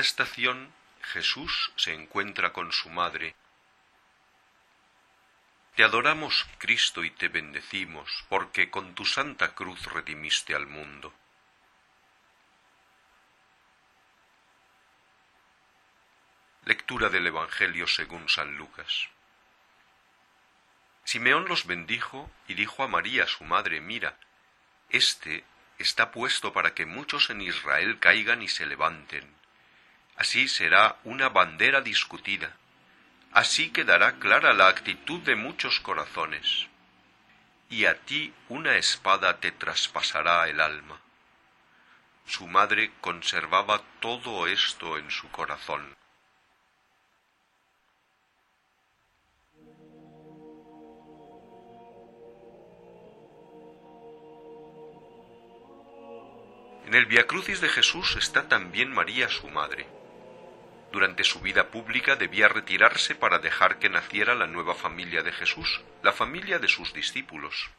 estación, Jesús se encuentra con su madre. Te adoramos, Cristo, y te bendecimos, porque con tu santa cruz redimiste al mundo. Lectura del Evangelio según San Lucas. Simeón los bendijo y dijo a María, su madre, mira, este está puesto para que muchos en Israel caigan y se levanten. Así será una bandera discutida. Así quedará clara la actitud de muchos corazones. Y a ti una espada te traspasará el alma. Su madre conservaba todo esto en su corazón. En el Via Crucis de Jesús está también María su madre. Durante su vida pública debía retirarse para dejar que naciera la nueva familia de Jesús, la familia de sus discípulos.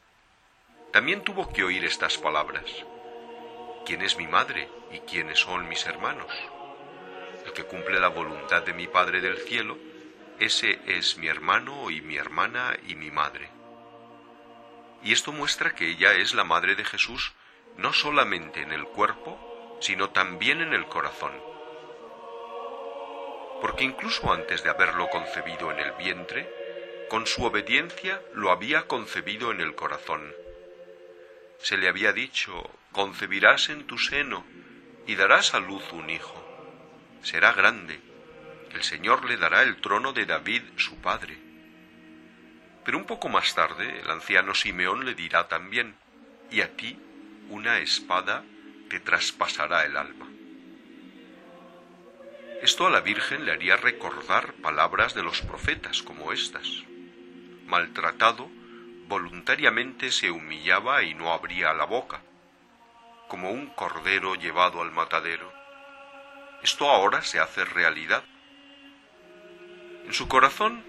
También tuvo que oír estas palabras. ¿Quién es mi madre y quiénes son mis hermanos? El que cumple la voluntad de mi Padre del cielo, ese es mi hermano y mi hermana y mi madre. Y esto muestra que ella es la madre de Jesús no solamente en el cuerpo, sino también en el corazón. Porque incluso antes de haberlo concebido en el vientre, con su obediencia lo había concebido en el corazón. Se le había dicho, concebirás en tu seno y darás a luz un hijo. Será grande. El Señor le dará el trono de David, su padre. Pero un poco más tarde el anciano Simeón le dirá también, y a ti una espada te traspasará el alma. Esto a la Virgen le haría recordar palabras de los profetas como estas. Maltratado, voluntariamente se humillaba y no abría la boca, como un cordero llevado al matadero. Esto ahora se hace realidad. En su corazón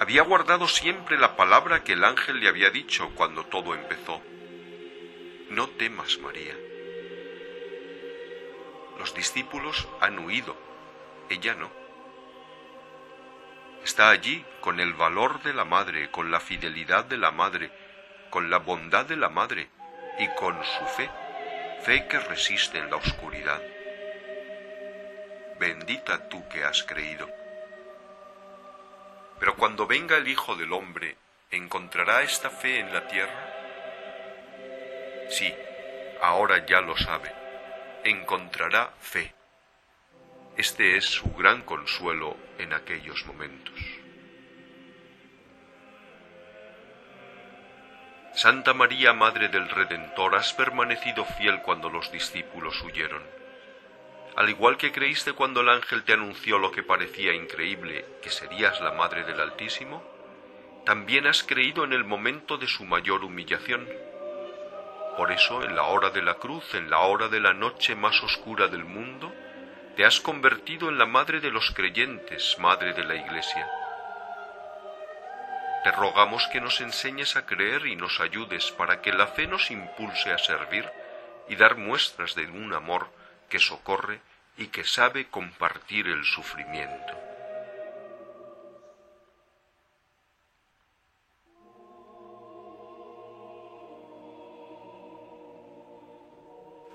había guardado siempre la palabra que el ángel le había dicho cuando todo empezó. No temas, María. Los discípulos han huido, ella no. Está allí con el valor de la madre, con la fidelidad de la madre, con la bondad de la madre y con su fe, fe que resiste en la oscuridad. Bendita tú que has creído. Pero cuando venga el Hijo del Hombre, ¿encontrará esta fe en la tierra? Sí, ahora ya lo sabe. Encontrará fe. Este es su gran consuelo en aquellos momentos. Santa María, Madre del Redentor, has permanecido fiel cuando los discípulos huyeron. Al igual que creíste cuando el ángel te anunció lo que parecía increíble, que serías la Madre del Altísimo, también has creído en el momento de su mayor humillación por eso, en la hora de la cruz, en la hora de la noche más oscura del mundo, te has convertido en la madre de los creyentes, madre de la Iglesia. Te rogamos que nos enseñes a creer y nos ayudes para que la fe nos impulse a servir y dar muestras de un amor que socorre y que sabe compartir el sufrimiento.